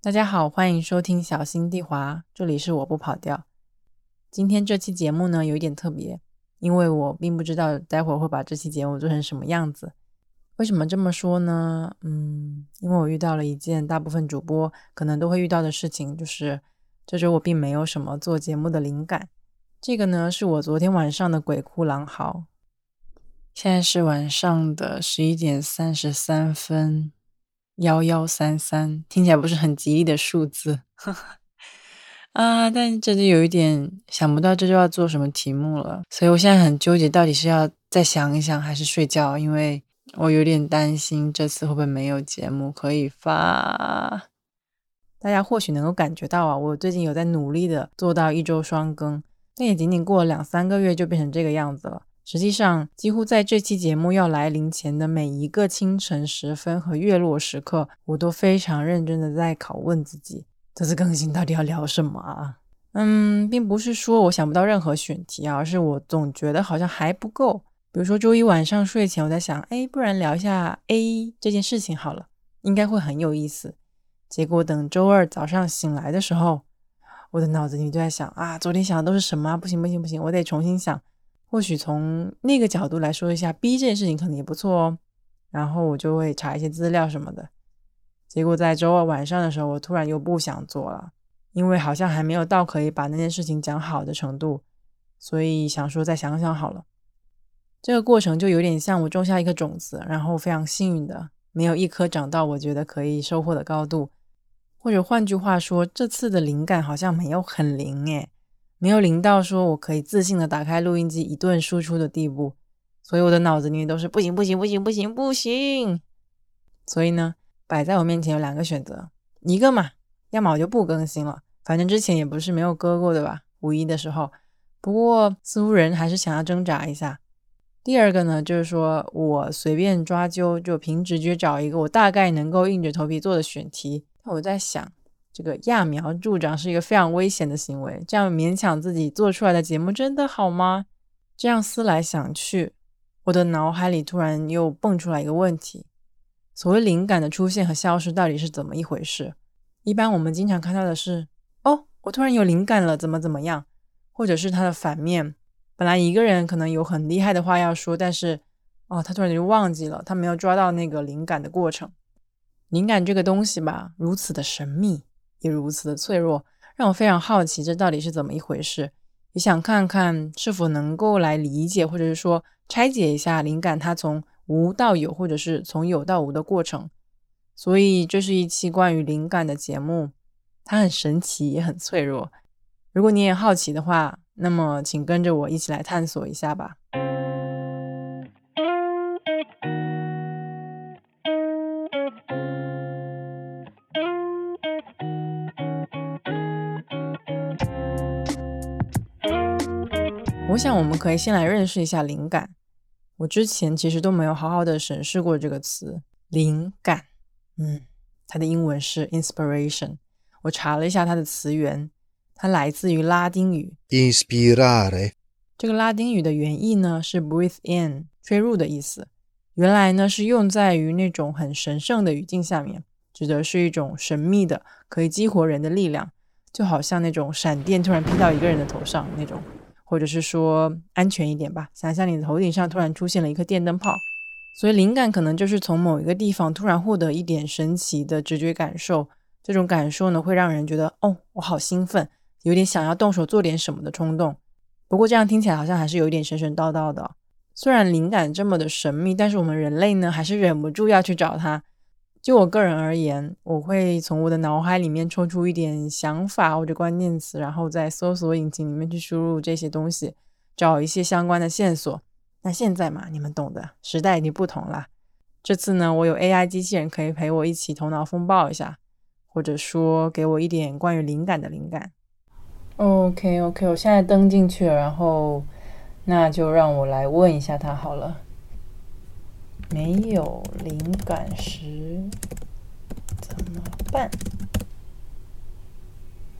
大家好，欢迎收听小心地滑，这里是我不跑调。今天这期节目呢有一点特别，因为我并不知道待会儿会把这期节目做成什么样子。为什么这么说呢？嗯，因为我遇到了一件大部分主播可能都会遇到的事情，就是这周我并没有什么做节目的灵感。这个呢是我昨天晚上的鬼哭狼嚎。现在是晚上的十一点三十三分。幺幺三三听起来不是很吉利的数字 啊，但这就有一点想不到这就要做什么题目了，所以我现在很纠结，到底是要再想一想还是睡觉，因为我有点担心这次会不会没有节目可以发。大家或许能够感觉到啊，我最近有在努力的做到一周双更，但也仅仅过了两三个月就变成这个样子了。实际上，几乎在这期节目要来临前的每一个清晨时分和月落时刻，我都非常认真的在拷问自己：这次更新到底要聊什么啊？嗯，并不是说我想不到任何选题啊，而是我总觉得好像还不够。比如说周一晚上睡前，我在想，哎，不然聊一下 A 这件事情好了，应该会很有意思。结果等周二早上醒来的时候，我的脑子里就在想啊，昨天想的都是什么？不行不行不行，我得重新想。或许从那个角度来说一下 B 这件事情可能也不错哦，然后我就会查一些资料什么的。结果在周二晚上的时候，我突然又不想做了，因为好像还没有到可以把那件事情讲好的程度，所以想说再想想好了。这个过程就有点像我种下一颗种子，然后非常幸运的没有一颗长到我觉得可以收获的高度，或者换句话说，这次的灵感好像没有很灵诶。没有灵到说我可以自信的打开录音机一顿输出的地步，所以我的脑子里面都是不行不行不行不行不行。所以呢，摆在我面前有两个选择，一个嘛，要么我就不更新了，反正之前也不是没有割过的吧，五一的时候。不过似乎人还是想要挣扎一下。第二个呢，就是说我随便抓阄，就凭直觉找一个我大概能够硬着头皮做的选题。我在想。这个揠苗助长是一个非常危险的行为，这样勉强自己做出来的节目真的好吗？这样思来想去，我的脑海里突然又蹦出来一个问题：所谓灵感的出现和消失到底是怎么一回事？一般我们经常看到的是，哦，我突然有灵感了，怎么怎么样，或者是它的反面，本来一个人可能有很厉害的话要说，但是哦，他突然就忘记了，他没有抓到那个灵感的过程。灵感这个东西吧，如此的神秘。也如此的脆弱，让我非常好奇，这到底是怎么一回事？也想看看是否能够来理解，或者是说拆解一下灵感它从无到有，或者是从有到无的过程。所以这是一期关于灵感的节目，它很神奇，也很脆弱。如果你也好奇的话，那么请跟着我一起来探索一下吧。我想，我们可以先来认识一下灵感。我之前其实都没有好好的审视过这个词“灵感”。嗯，它的英文是 “inspiration”。我查了一下它的词源，它来自于拉丁语 “inspirare”。这个拉丁语的原意呢是 “breathe in”，吹入的意思。原来呢是用在于那种很神圣的语境下面，指的是一种神秘的、可以激活人的力量，就好像那种闪电突然劈到一个人的头上那种。或者是说安全一点吧，想象你的头顶上突然出现了一颗电灯泡，所以灵感可能就是从某一个地方突然获得一点神奇的直觉感受，这种感受呢会让人觉得哦，我好兴奋，有点想要动手做点什么的冲动。不过这样听起来好像还是有一点神神叨叨的。虽然灵感这么的神秘，但是我们人类呢还是忍不住要去找它。就我个人而言，我会从我的脑海里面抽出一点想法或者关键词，然后在搜索引擎里面去输入这些东西，找一些相关的线索。那现在嘛，你们懂的，时代已经不同了。这次呢，我有 AI 机器人可以陪我一起头脑风暴一下，或者说给我一点关于灵感的灵感。OK OK，我现在登进去了，然后那就让我来问一下他好了。没有灵感时怎么办？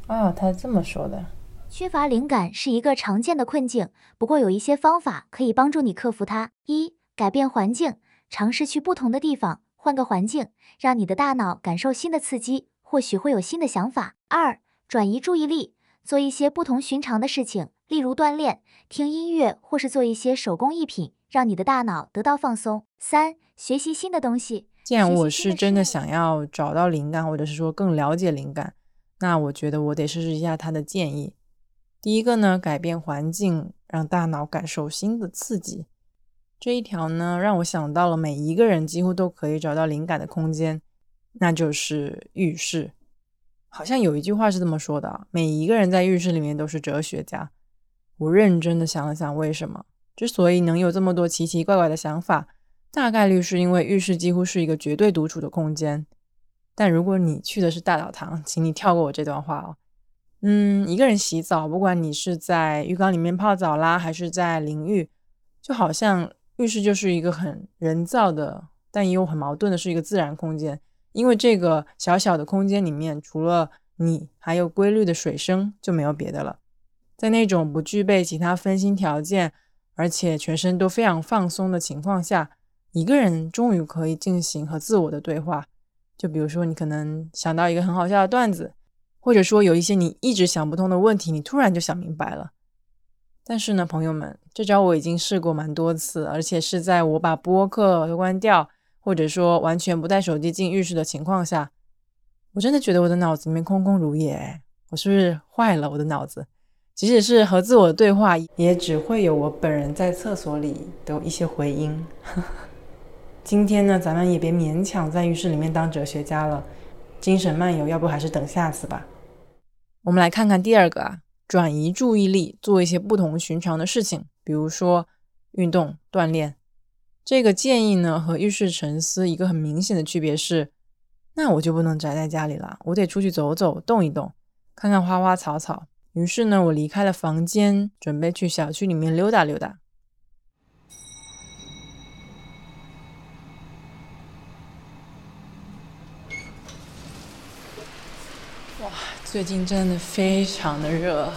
啊，他这么说的。缺乏灵感是一个常见的困境，不过有一些方法可以帮助你克服它。一、改变环境，尝试去不同的地方，换个环境，让你的大脑感受新的刺激。或许会有新的想法。二、转移注意力，做一些不同寻常的事情，例如锻炼、听音乐，或是做一些手工艺品，让你的大脑得到放松。三、学习新的东西。既然我是真的想要找到灵感，或者是说更了解灵感，那我觉得我得试试一下他的建议。第一个呢，改变环境，让大脑感受新的刺激。这一条呢，让我想到了每一个人几乎都可以找到灵感的空间，那就是浴室。好像有一句话是这么说的：每一个人在浴室里面都是哲学家。我认真的想了想，为什么之所以能有这么多奇奇怪怪的想法，大概率是因为浴室几乎是一个绝对独处的空间。但如果你去的是大澡堂，请你跳过我这段话哦。嗯，一个人洗澡，不管你是在浴缸里面泡澡啦，还是在淋浴，就好像。浴室就是一个很人造的，但也有很矛盾的，是一个自然空间。因为这个小小的空间里面，除了你，还有规律的水声，就没有别的了。在那种不具备其他分心条件，而且全身都非常放松的情况下，一个人终于可以进行和自我的对话。就比如说，你可能想到一个很好笑的段子，或者说有一些你一直想不通的问题，你突然就想明白了。但是呢，朋友们，这招我已经试过蛮多次，而且是在我把播客都关掉，或者说完全不带手机进浴室的情况下，我真的觉得我的脑子里面空空如也。我是不是坏了？我的脑子，即使是和自我对话，也只会有我本人在厕所里的一些回音。今天呢，咱们也别勉强在浴室里面当哲学家了，精神漫游，要不还是等下次吧。我们来看看第二个啊。转移注意力，做一些不同寻常的事情，比如说运动锻炼。这个建议呢，和浴室沉思一个很明显的区别是，那我就不能宅在家里了，我得出去走走，动一动，看看花花草草。于是呢，我离开了房间，准备去小区里面溜达溜达。哇最近真的非常的热，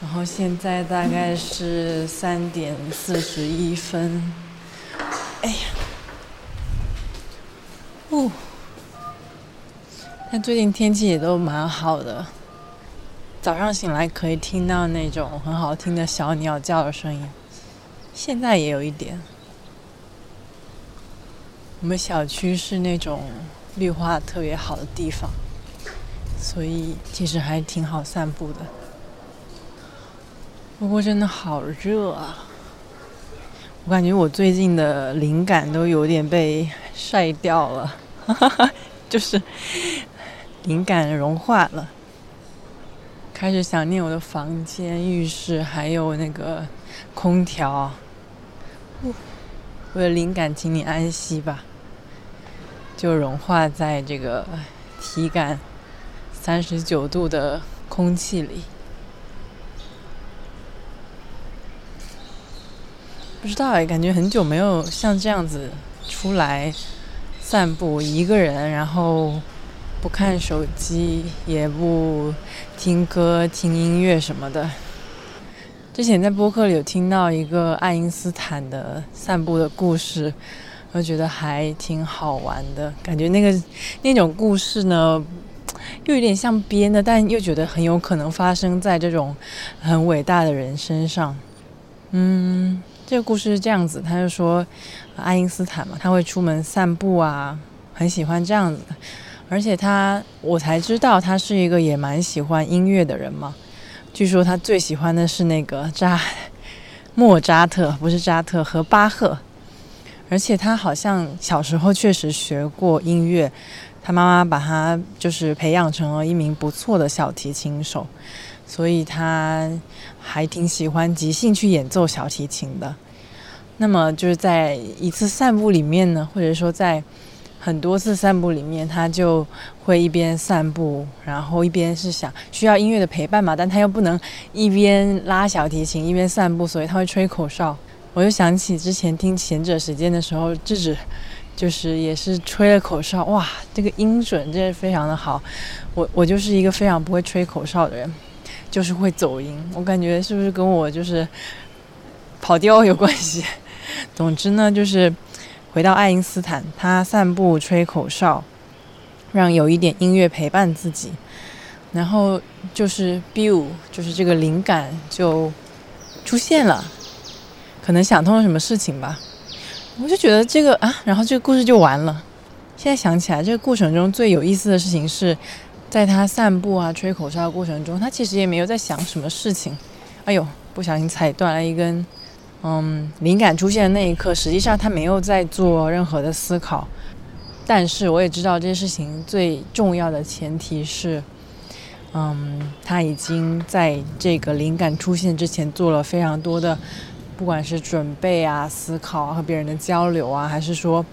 然后现在大概是三点四十一分。哎呀，哦，但最近天气也都蛮好的，早上醒来可以听到那种很好听的小鸟叫的声音，现在也有一点。我们小区是那种绿化特别好的地方。所以其实还挺好散步的，不过真的好热啊！我感觉我最近的灵感都有点被晒掉了，哈 哈就是灵感融化了，开始想念我的房间、浴室，还有那个空调。我的灵感，请你安息吧，就融化在这个体感。三十九度的空气里，不知道哎，感觉很久没有像这样子出来散步，一个人，然后不看手机，也不听歌、听音乐什么的。之前在播客里有听到一个爱因斯坦的散步的故事，我觉得还挺好玩的，感觉那个那种故事呢。又有点像编的，但又觉得很有可能发生在这种很伟大的人身上。嗯，这个故事是这样子，他就说爱因斯坦嘛，他会出门散步啊，很喜欢这样子。而且他，我才知道他是一个也蛮喜欢音乐的人嘛。据说他最喜欢的是那个扎莫扎特，不是扎特和巴赫。而且他好像小时候确实学过音乐。他妈妈把他就是培养成了一名不错的小提琴手，所以他还挺喜欢即兴去演奏小提琴的。那么就是在一次散步里面呢，或者说在很多次散步里面，他就会一边散步，然后一边是想需要音乐的陪伴嘛，但他又不能一边拉小提琴一边散步，所以他会吹口哨。我就想起之前听前者时间的时候，智智。就是也是吹了口哨，哇，这个音准真是非常的好。我我就是一个非常不会吹口哨的人，就是会走音。我感觉是不是跟我就是跑调有关系？总之呢，就是回到爱因斯坦，他散步吹口哨，让有一点音乐陪伴自己，然后就是 “biu”，就是这个灵感就出现了，可能想通了什么事情吧。我就觉得这个啊，然后这个故事就完了。现在想起来，这个过程中最有意思的事情是，在他散步啊、吹口哨的过程中，他其实也没有在想什么事情。哎呦，不小心踩断了一根。嗯，灵感出现的那一刻，实际上他没有在做任何的思考。但是我也知道这件事情最重要的前提是，嗯，他已经在这个灵感出现之前做了非常多的。不管是准备啊、思考啊、和别人的交流啊，还是说，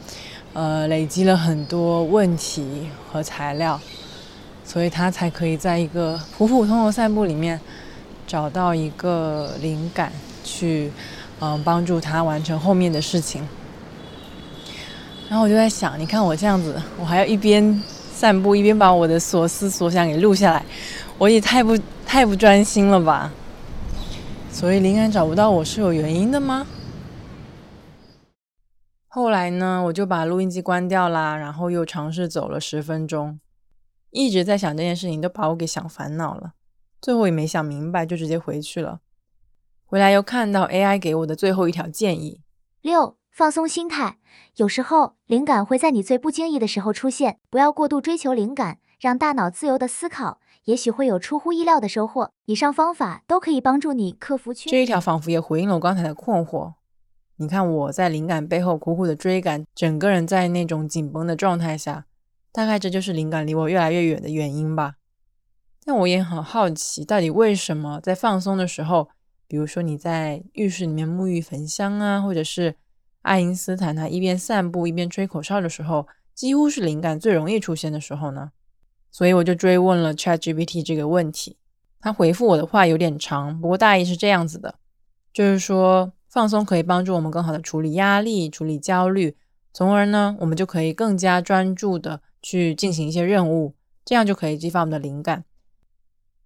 呃，累积了很多问题和材料，所以他才可以在一个普普通通的散步里面找到一个灵感，去嗯帮助他完成后面的事情。然后我就在想，你看我这样子，我还要一边散步一边把我的所思所想给录下来，我也太不太不专心了吧。所以灵感找不到我是有原因的吗？后来呢，我就把录音机关掉啦，然后又尝试走了十分钟，一直在想这件事情，都把我给想烦恼了。最后也没想明白，就直接回去了。回来又看到 AI 给我的最后一条建议：六，放松心态。有时候灵感会在你最不经意的时候出现，不要过度追求灵感，让大脑自由的思考。也许会有出乎意料的收获。以上方法都可以帮助你克服缺。这一条仿佛也回应了我刚才的困惑。你看我在灵感背后苦苦的追赶，整个人在那种紧绷的状态下，大概这就是灵感离我越来越远的原因吧。但我也很好奇，到底为什么在放松的时候，比如说你在浴室里面沐浴焚香啊，或者是爱因斯坦他一边散步一边吹口哨的时候，几乎是灵感最容易出现的时候呢？所以我就追问了 ChatGPT 这个问题，他回复我的话有点长，不过大意是这样子的，就是说放松可以帮助我们更好的处理压力、处理焦虑，从而呢，我们就可以更加专注的去进行一些任务，这样就可以激发我们的灵感。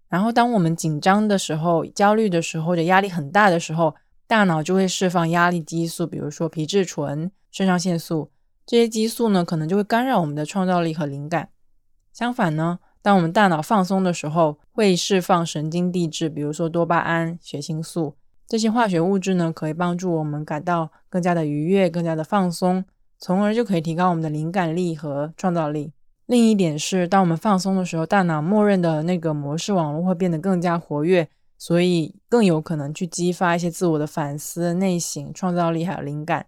然后当我们紧张的时候、焦虑的时候或者压力很大的时候，大脑就会释放压力激素，比如说皮质醇、肾上腺素这些激素呢，可能就会干扰我们的创造力和灵感。相反呢，当我们大脑放松的时候，会释放神经递质，比如说多巴胺、血清素这些化学物质呢，可以帮助我们感到更加的愉悦、更加的放松，从而就可以提高我们的灵感力和创造力。另一点是，当我们放松的时候，大脑默认的那个模式网络会变得更加活跃，所以更有可能去激发一些自我的反思、内省、创造力还有灵感。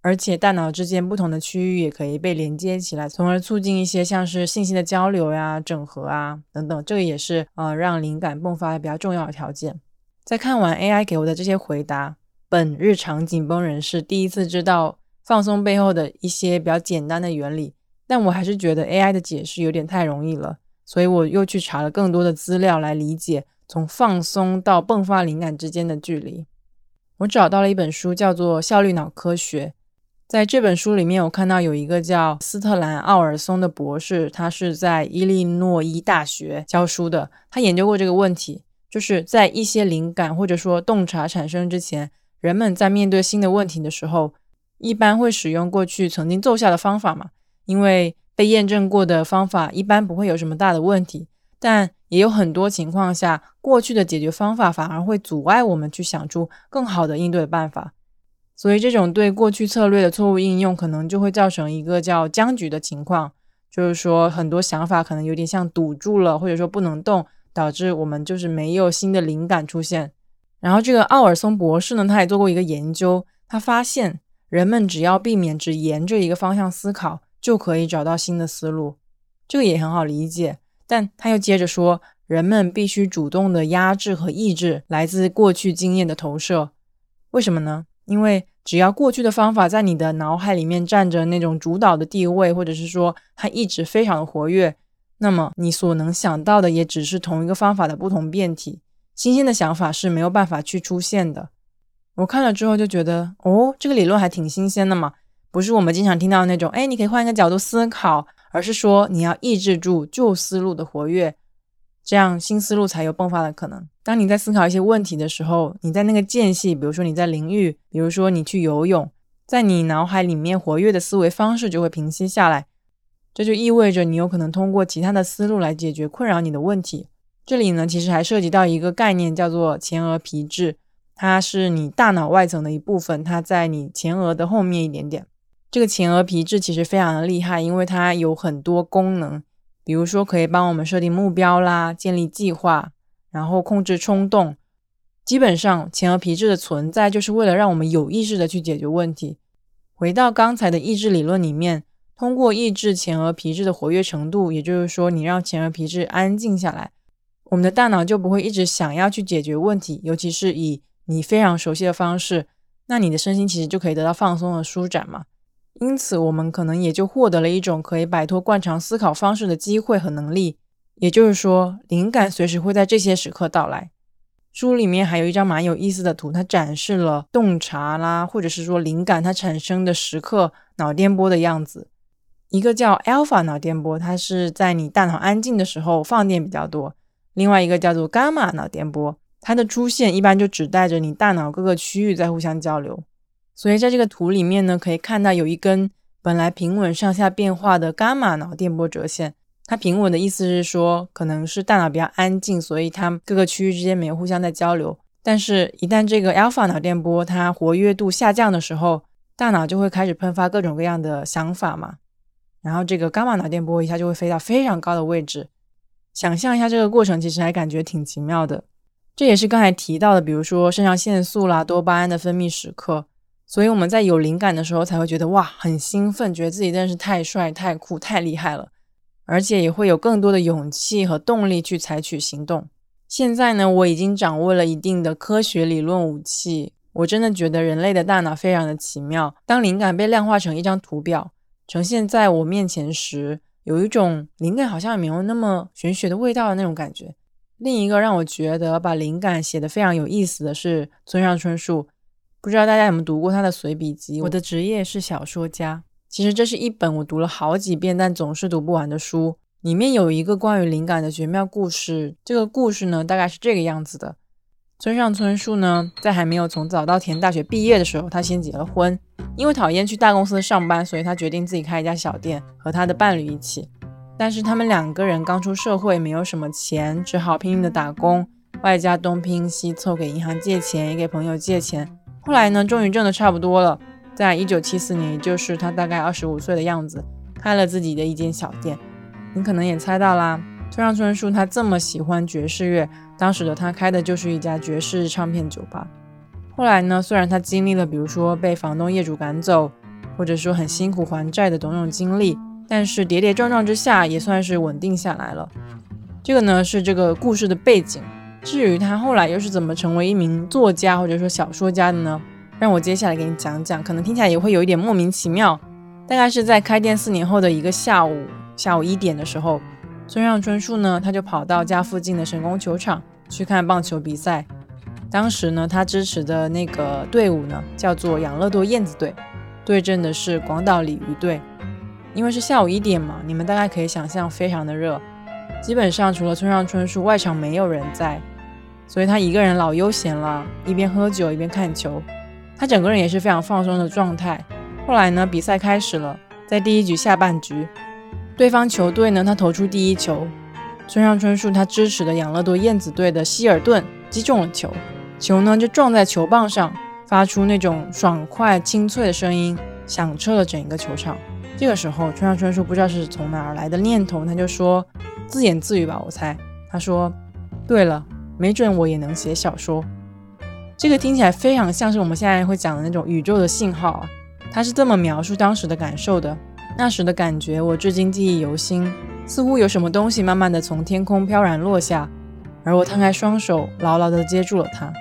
而且大脑之间不同的区域也可以被连接起来，从而促进一些像是信息的交流呀、整合啊等等。这个也是呃让灵感迸发的比较重要的条件。在看完 AI 给我的这些回答，本日常紧绷人士第一次知道放松背后的一些比较简单的原理，但我还是觉得 AI 的解释有点太容易了，所以我又去查了更多的资料来理解从放松到迸发灵感之间的距离。我找到了一本书，叫做《效率脑科学》。在这本书里面，我看到有一个叫斯特兰奥尔松的博士，他是在伊利诺伊大学教书的。他研究过这个问题，就是在一些灵感或者说洞察产生之前，人们在面对新的问题的时候，一般会使用过去曾经奏效的方法嘛？因为被验证过的方法一般不会有什么大的问题，但也有很多情况下，过去的解决方法反而会阻碍我们去想出更好的应对办法。所以，这种对过去策略的错误应用，可能就会造成一个叫僵局的情况，就是说很多想法可能有点像堵住了，或者说不能动，导致我们就是没有新的灵感出现。然后，这个奥尔松博士呢，他也做过一个研究，他发现人们只要避免只沿着一个方向思考，就可以找到新的思路。这个也很好理解，但他又接着说，人们必须主动的压制和抑制来自过去经验的投射。为什么呢？因为只要过去的方法在你的脑海里面占着那种主导的地位，或者是说它一直非常的活跃，那么你所能想到的也只是同一个方法的不同变体，新鲜的想法是没有办法去出现的。我看了之后就觉得，哦，这个理论还挺新鲜的嘛，不是我们经常听到的那种，哎，你可以换一个角度思考，而是说你要抑制住旧思路的活跃。这样新思路才有迸发的可能。当你在思考一些问题的时候，你在那个间隙，比如说你在淋浴，比如说你去游泳，在你脑海里面活跃的思维方式就会平息下来。这就意味着你有可能通过其他的思路来解决困扰你的问题。这里呢，其实还涉及到一个概念，叫做前额皮质，它是你大脑外层的一部分，它在你前额的后面一点点。这个前额皮质其实非常的厉害，因为它有很多功能，比如说可以帮我们设定目标啦，建立计划，然后控制冲动。基本上，前额皮质的存在就是为了让我们有意识的去解决问题。回到刚才的意志理论里面。通过抑制前额皮质的活跃程度，也就是说，你让前额皮质安静下来，我们的大脑就不会一直想要去解决问题，尤其是以你非常熟悉的方式，那你的身心其实就可以得到放松和舒展嘛。因此，我们可能也就获得了一种可以摆脱惯常思考方式的机会和能力。也就是说，灵感随时会在这些时刻到来。书里面还有一张蛮有意思的图，它展示了洞察啦，或者是说灵感它产生的时刻脑电波的样子。一个叫 alpha 脑电波，它是在你大脑安静的时候放电比较多；另外一个叫做 gamma 脑电波，它的出现一般就指代着你大脑各个区域在互相交流。所以在这个图里面呢，可以看到有一根本来平稳上下变化的伽马脑电波折线。它平稳的意思是说，可能是大脑比较安静，所以它各个区域之间没有互相在交流。但是，一旦这个 alpha 脑电波它活跃度下降的时候，大脑就会开始喷发各种各样的想法嘛。然后这个伽马脑电波一下就会飞到非常高的位置，想象一下这个过程，其实还感觉挺奇妙的。这也是刚才提到的，比如说肾上腺素啦、多巴胺的分泌时刻。所以我们在有灵感的时候，才会觉得哇，很兴奋，觉得自己真的是太帅、太酷、太厉害了，而且也会有更多的勇气和动力去采取行动。现在呢，我已经掌握了一定的科学理论武器，我真的觉得人类的大脑非常的奇妙。当灵感被量化成一张图表。呈现在我面前时，有一种灵感好像也没有那么玄学的味道的那种感觉。另一个让我觉得把灵感写得非常有意思的是村上春树，不知道大家有没有读过他的随笔集《我的职业是小说家》。其实这是一本我读了好几遍但总是读不完的书。里面有一个关于灵感的绝妙故事，这个故事呢大概是这个样子的。村上春树呢，在还没有从早稻田大学毕业的时候，他先结了婚。因为讨厌去大公司上班，所以他决定自己开一家小店，和他的伴侣一起。但是他们两个人刚出社会，没有什么钱，只好拼命的打工，外加东拼西凑，给银行借钱，也给朋友借钱。后来呢，终于挣得差不多了，在一九七四年，也就是他大概二十五岁的样子，开了自己的一间小店。你可能也猜到啦，村上春树他这么喜欢爵士乐。当时的他开的就是一家爵士唱片酒吧。后来呢，虽然他经历了比如说被房东业主赶走，或者说很辛苦还债的种种经历，但是跌跌撞撞之下也算是稳定下来了。这个呢是这个故事的背景。至于他后来又是怎么成为一名作家或者说小说家的呢？让我接下来给你讲讲，可能听起来也会有一点莫名其妙。大概是在开店四年后的一个下午，下午一点的时候，村上春树呢他就跑到家附近的神宫球场。去看棒球比赛，当时呢，他支持的那个队伍呢，叫做养乐多燕子队，对阵的是广岛鲤鱼队。因为是下午一点嘛，你们大概可以想象，非常的热，基本上除了村上春树，外场没有人在，所以他一个人老悠闲了，一边喝酒一边看球，他整个人也是非常放松的状态。后来呢，比赛开始了，在第一局下半局，对方球队呢，他投出第一球。村上春树他支持的养乐多燕子队的希尔顿击中了球，球呢就撞在球棒上，发出那种爽快清脆的声音，响彻了整个球场。这个时候，村上春树不知道是从哪儿来的念头，他就说自言自语吧，我猜他说：“对了，没准我也能写小说。”这个听起来非常像是我们现在会讲的那种宇宙的信号啊。他是这么描述当时的感受的，那时的感觉我至今记忆犹新。似乎有什么东西慢慢的从天空飘然落下，而我摊开双手，牢牢地接住了它。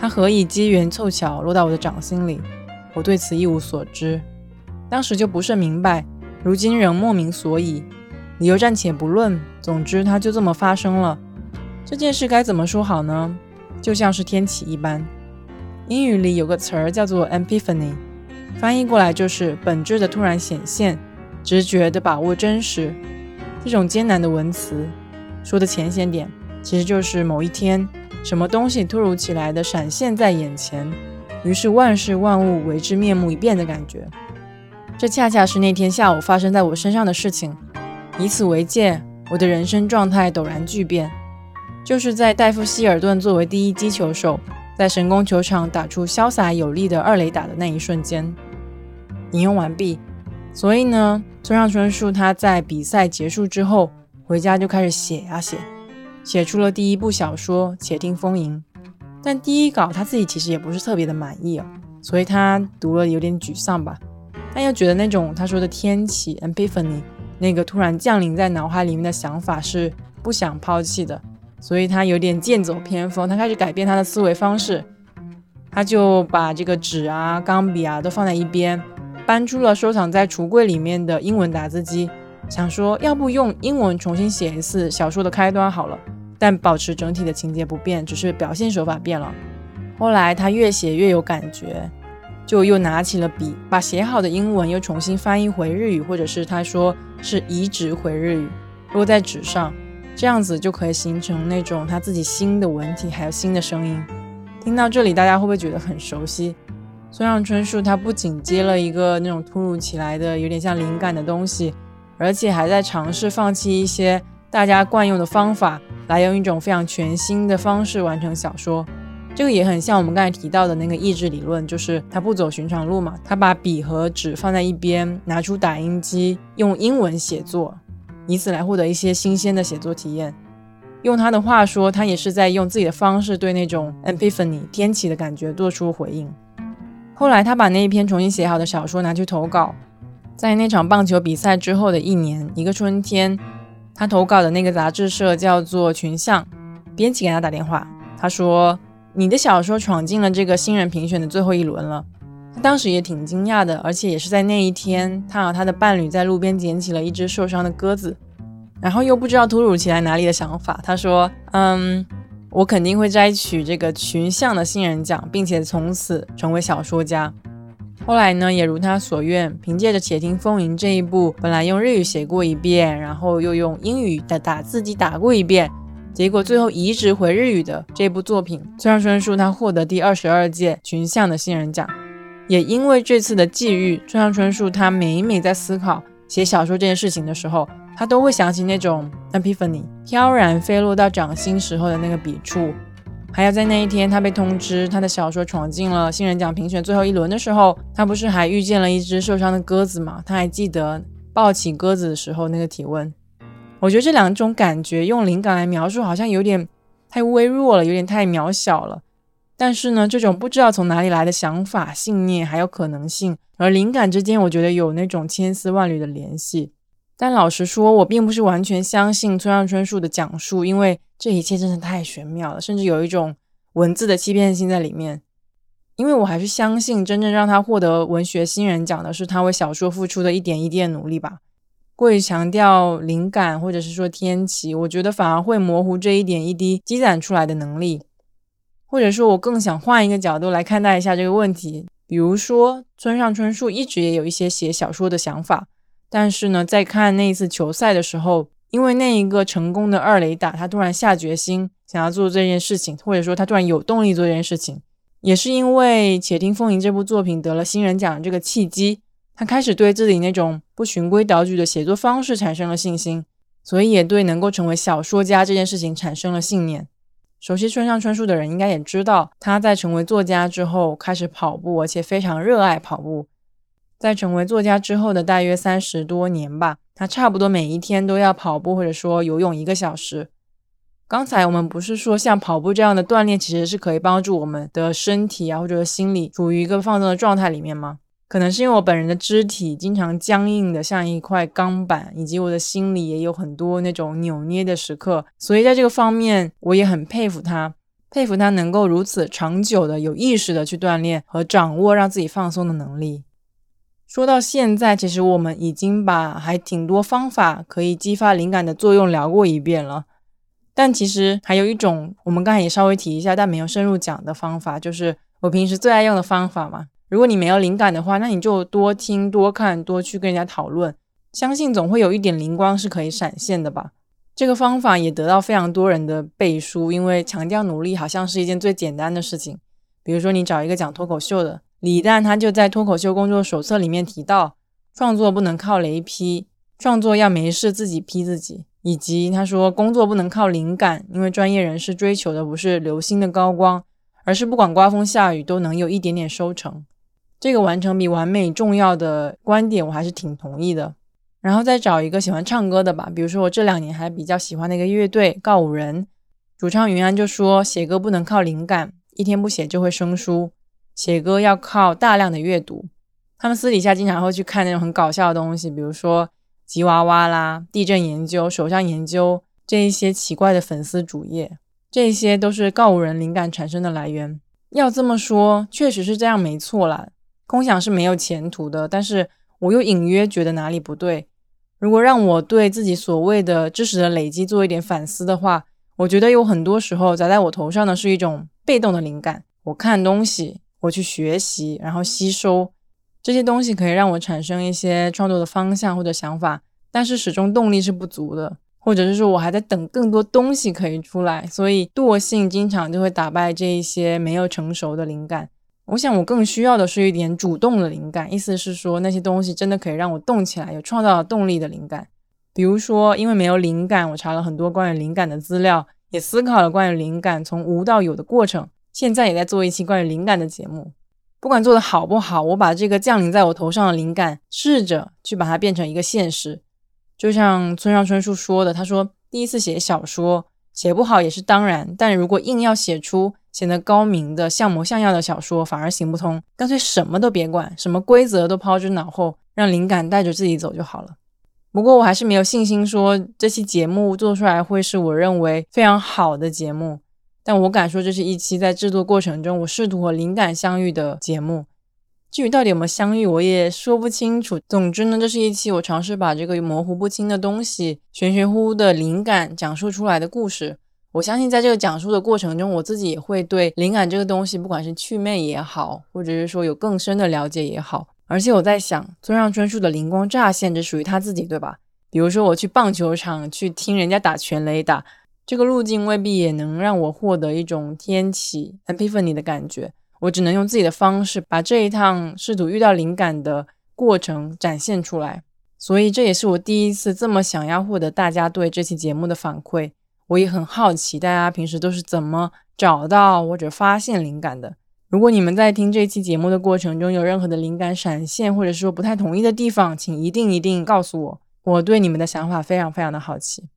它何以机缘凑巧落到我的掌心里？我对此一无所知。当时就不甚明白，如今仍莫名所以。理由暂且不论，总之它就这么发生了。这件事该怎么说好呢？就像是天启一般。英语里有个词儿叫做 epiphany，翻译过来就是本质的突然显现，直觉的把握真实。这种艰难的文词，说的浅显点，其实就是某一天，什么东西突如其来的闪现在眼前，于是万事万物为之面目一变的感觉。这恰恰是那天下午发生在我身上的事情。以此为戒，我的人生状态陡然巨变，就是在戴夫希尔顿作为第一击球手，在神宫球场打出潇洒有力的二垒打的那一瞬间。引用完毕。所以呢，村上春树他在比赛结束之后回家就开始写呀写，写出了第一部小说《且听风吟》。但第一稿他自己其实也不是特别的满意哦，所以他读了有点沮丧吧。但又觉得那种他说的天启 （epiphany） 那个突然降临在脑海里面的想法是不想抛弃的，所以他有点剑走偏锋，他开始改变他的思维方式，他就把这个纸啊、钢笔啊都放在一边。搬出了收藏在橱柜里面的英文打字机，想说要不用英文重新写一次小说的开端好了，但保持整体的情节不变，只是表现手法变了。后来他越写越有感觉，就又拿起了笔，把写好的英文又重新翻译回日语，或者是他说是移植回日语，落在纸上，这样子就可以形成那种他自己新的文体，还有新的声音。听到这里，大家会不会觉得很熟悉？村上春树他不仅接了一个那种突如其来的、有点像灵感的东西，而且还在尝试放弃一些大家惯用的方法，来用一种非常全新的方式完成小说。这个也很像我们刚才提到的那个意志理论，就是他不走寻常路嘛，他把笔和纸放在一边，拿出打印机，用英文写作，以此来获得一些新鲜的写作体验。用他的话说，他也是在用自己的方式对那种 epiphany 天启的感觉做出回应。后来，他把那一篇重新写好的小说拿去投稿。在那场棒球比赛之后的一年，一个春天，他投稿的那个杂志社叫做群像，编辑给他打电话，他说：“你的小说闯进了这个新人评选的最后一轮了。”他当时也挺惊讶的，而且也是在那一天，他和他的伴侣在路边捡起了一只受伤的鸽子，然后又不知道突如其来哪里的想法，他说：“嗯。”我肯定会摘取这个群像的新人奖，并且从此成为小说家。后来呢，也如他所愿，凭借着《且听风吟》这一部，本来用日语写过一遍，然后又用英语的打字机打过一遍，结果最后移植回日语的这部作品，村上春树他获得第二十二届群像的新人奖。也因为这次的际遇，村上春树他每每在思考写小说这件事情的时候。他都会想起那种 epiphany 飘然飞落到掌心时候的那个笔触，还有在那一天他被通知他的小说闯进了新人奖评选最后一轮的时候，他不是还遇见了一只受伤的鸽子吗？他还记得抱起鸽子的时候那个体温。我觉得这两种感觉用灵感来描述好像有点太微弱了，有点太渺小了。但是呢，这种不知道从哪里来的想法、信念还有可能性，而灵感之间，我觉得有那种千丝万缕的联系。但老实说，我并不是完全相信村上春树的讲述，因为这一切真的太玄妙了，甚至有一种文字的欺骗性在里面。因为我还是相信，真正让他获得文学新人奖的是他为小说付出的一点一滴的努力吧。过于强调灵感或者是说天启，我觉得反而会模糊这一点一滴积攒出来的能力。或者说，我更想换一个角度来看待一下这个问题，比如说，村上春树一直也有一些写小说的想法。但是呢，在看那一次球赛的时候，因为那一个成功的二垒打，他突然下决心想要做这件事情，或者说他突然有动力做这件事情，也是因为《且听风吟》这部作品得了新人奖这个契机，他开始对自己那种不循规蹈矩的写作方式产生了信心，所以也对能够成为小说家这件事情产生了信念。熟悉村上春树的人应该也知道，他在成为作家之后开始跑步，而且非常热爱跑步。在成为作家之后的大约三十多年吧，他差不多每一天都要跑步或者说游泳一个小时。刚才我们不是说像跑步这样的锻炼其实是可以帮助我们的身体啊或者心理处于一个放松的状态里面吗？可能是因为我本人的肢体经常僵硬的像一块钢板，以及我的心里也有很多那种扭捏的时刻，所以在这个方面我也很佩服他，佩服他能够如此长久的有意识的去锻炼和掌握让自己放松的能力。说到现在，其实我们已经把还挺多方法可以激发灵感的作用聊过一遍了。但其实还有一种，我们刚才也稍微提一下，但没有深入讲的方法，就是我平时最爱用的方法嘛。如果你没有灵感的话，那你就多听、多看、多去跟人家讨论，相信总会有一点灵光是可以闪现的吧。这个方法也得到非常多人的背书，因为强调努力好像是一件最简单的事情。比如说，你找一个讲脱口秀的。李诞他就在脱口秀工作手册里面提到，创作不能靠雷劈，创作要没事自己劈自己。以及他说，工作不能靠灵感，因为专业人士追求的不是流星的高光，而是不管刮风下雨都能有一点点收成。这个完成比完美重要的观点，我还是挺同意的。然后再找一个喜欢唱歌的吧，比如说我这两年还比较喜欢那个乐队告五人，主唱云安就说，写歌不能靠灵感，一天不写就会生疏，写歌要靠大量的阅读。他们私底下经常会去看那种很搞笑的东西，比如说吉娃娃啦、地震研究、首相研究这一些奇怪的粉丝主页，这些都是告五人灵感产生的来源。要这么说，确实是这样，没错啦。空想是没有前途的，但是我又隐约觉得哪里不对。如果让我对自己所谓的知识的累积做一点反思的话，我觉得有很多时候砸在我头上的是一种被动的灵感。我看东西，我去学习，然后吸收这些东西，可以让我产生一些创作的方向或者想法，但是始终动力是不足的，或者是说我还在等更多东西可以出来，所以惰性经常就会打败这一些没有成熟的灵感。我想，我更需要的是一点主动的灵感，意思是说，那些东西真的可以让我动起来，有创造动力的灵感。比如说，因为没有灵感，我查了很多关于灵感的资料，也思考了关于灵感从无到有的过程。现在也在做一期关于灵感的节目，不管做的好不好，我把这个降临在我头上的灵感，试着去把它变成一个现实。就像村上春树说的，他说，第一次写小说，写不好也是当然，但如果硬要写出。显得高明的像模像样的小说反而行不通，干脆什么都别管，什么规则都抛之脑后，让灵感带着自己走就好了。不过我还是没有信心说这期节目做出来会是我认为非常好的节目，但我敢说这是一期在制作过程中我试图和灵感相遇的节目。至于到底有没有相遇，我也说不清楚。总之呢，这是一期我尝试把这个模糊不清的东西、玄玄乎乎的灵感讲述出来的故事。我相信，在这个讲述的过程中，我自己也会对灵感这个东西，不管是祛魅也好，或者是说有更深的了解也好。而且我在想，村上春树的灵光乍现，这属于他自己，对吧？比如说，我去棒球场去听人家打全垒打，这个路径未必也能让我获得一种天启 epiphany 的感觉。我只能用自己的方式，把这一趟试图遇到灵感的过程展现出来。所以，这也是我第一次这么想要获得大家对这期节目的反馈。我也很好奇，大家平时都是怎么找到或者发现灵感的？如果你们在听这期节目的过程中有任何的灵感闪现，或者说不太同意的地方，请一定一定告诉我，我对你们的想法非常非常的好奇。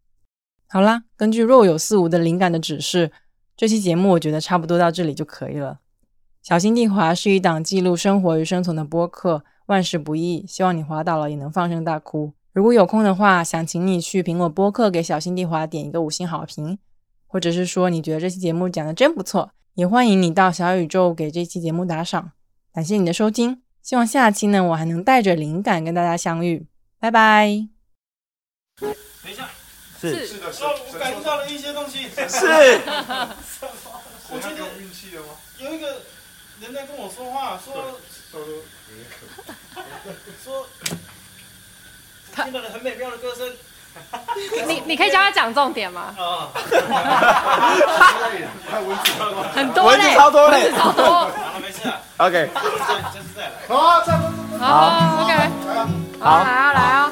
好啦，根据若有似无的灵感的指示，这期节目我觉得差不多到这里就可以了。小心地滑是一档记录生活与生存的播客，万事不易，希望你滑倒了也能放声大哭。如果有空的话，想请你去苹果播客给小新地华点一个五星好评，或者是说你觉得这期节目讲的真不错，也欢迎你到小宇宙给这期节目打赏。感谢你的收听，希望下期呢我还能带着灵感跟大家相遇。拜拜。等一下，是。是。的，我感受到了一些东西。是，我今天运气了吗？有一个人在跟我说话，说说。听到了很美妙的歌声。你你可以教他讲重点吗？啊，还文字超多，很多嘞，超多嘞超多。好了，没事了，OK，好，OK，好，来啊，来啊。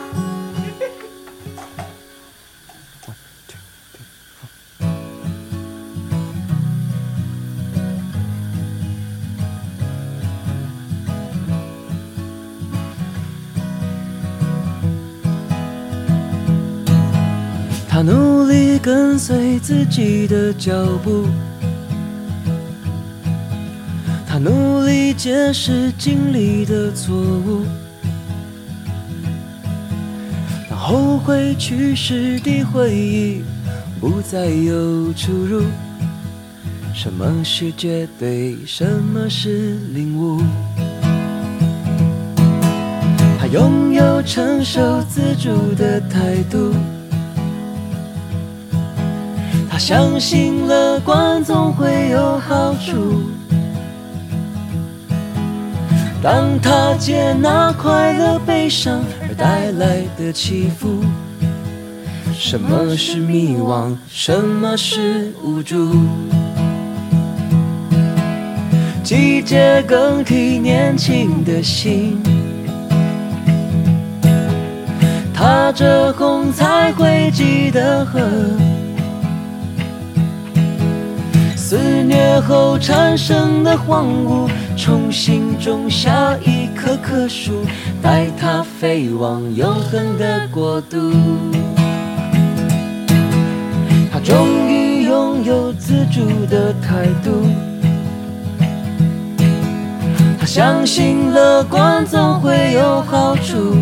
他努力跟随自己的脚步，他努力解释经历的错误，当后悔去世的回忆不再有出入。什么是绝对，什么是领悟？他拥有承受自主的态度。相信乐观总会有好处。当他接纳快乐、悲伤而带来的起伏，什么是迷惘？什么是无助？季节更替年轻的心，踏着红彩绘记的河。肆虐后产生的荒芜，重新种下一棵棵树，带它飞往永恒的国度。他终于拥有自主的态度，他相信乐观总会有好处。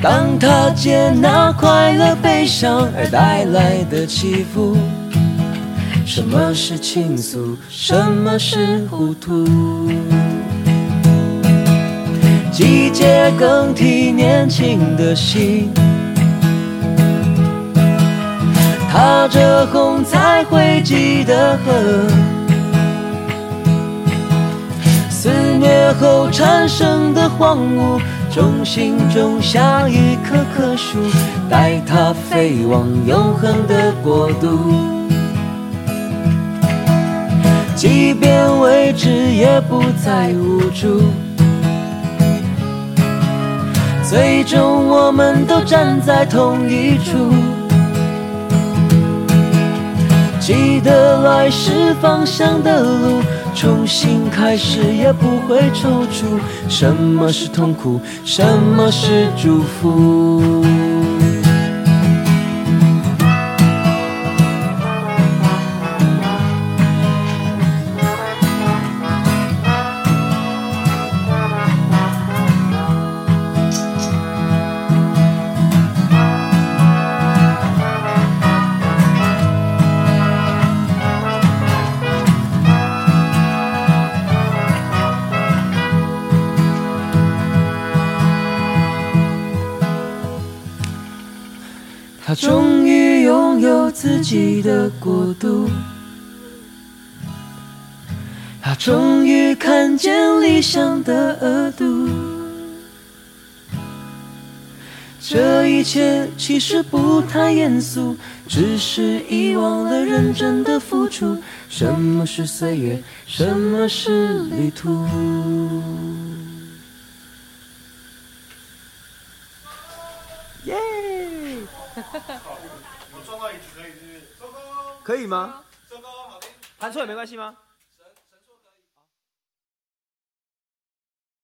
当他接纳快乐、悲伤而带来的起伏，什么是倾诉，什么是糊涂？季节更替年轻的心，踏着红彩绘记的河，肆虐后产生的荒芜。用心种下一棵棵树，带它飞往永恒的国度。即便未知，也不再无助。最终，我们都站在同一处。记得来时方向的路。重新开始也不会踌躇。什么是痛苦？什么是祝福？终于拥有自己的国度，他终于看见理想的额度。这一切其实不太严肃，只是遗忘了认真的付出。什么是岁月？什么是旅途？耶！我撞到椅子可以是不是？收工。可以吗？收工，好听。弹错也没关系吗？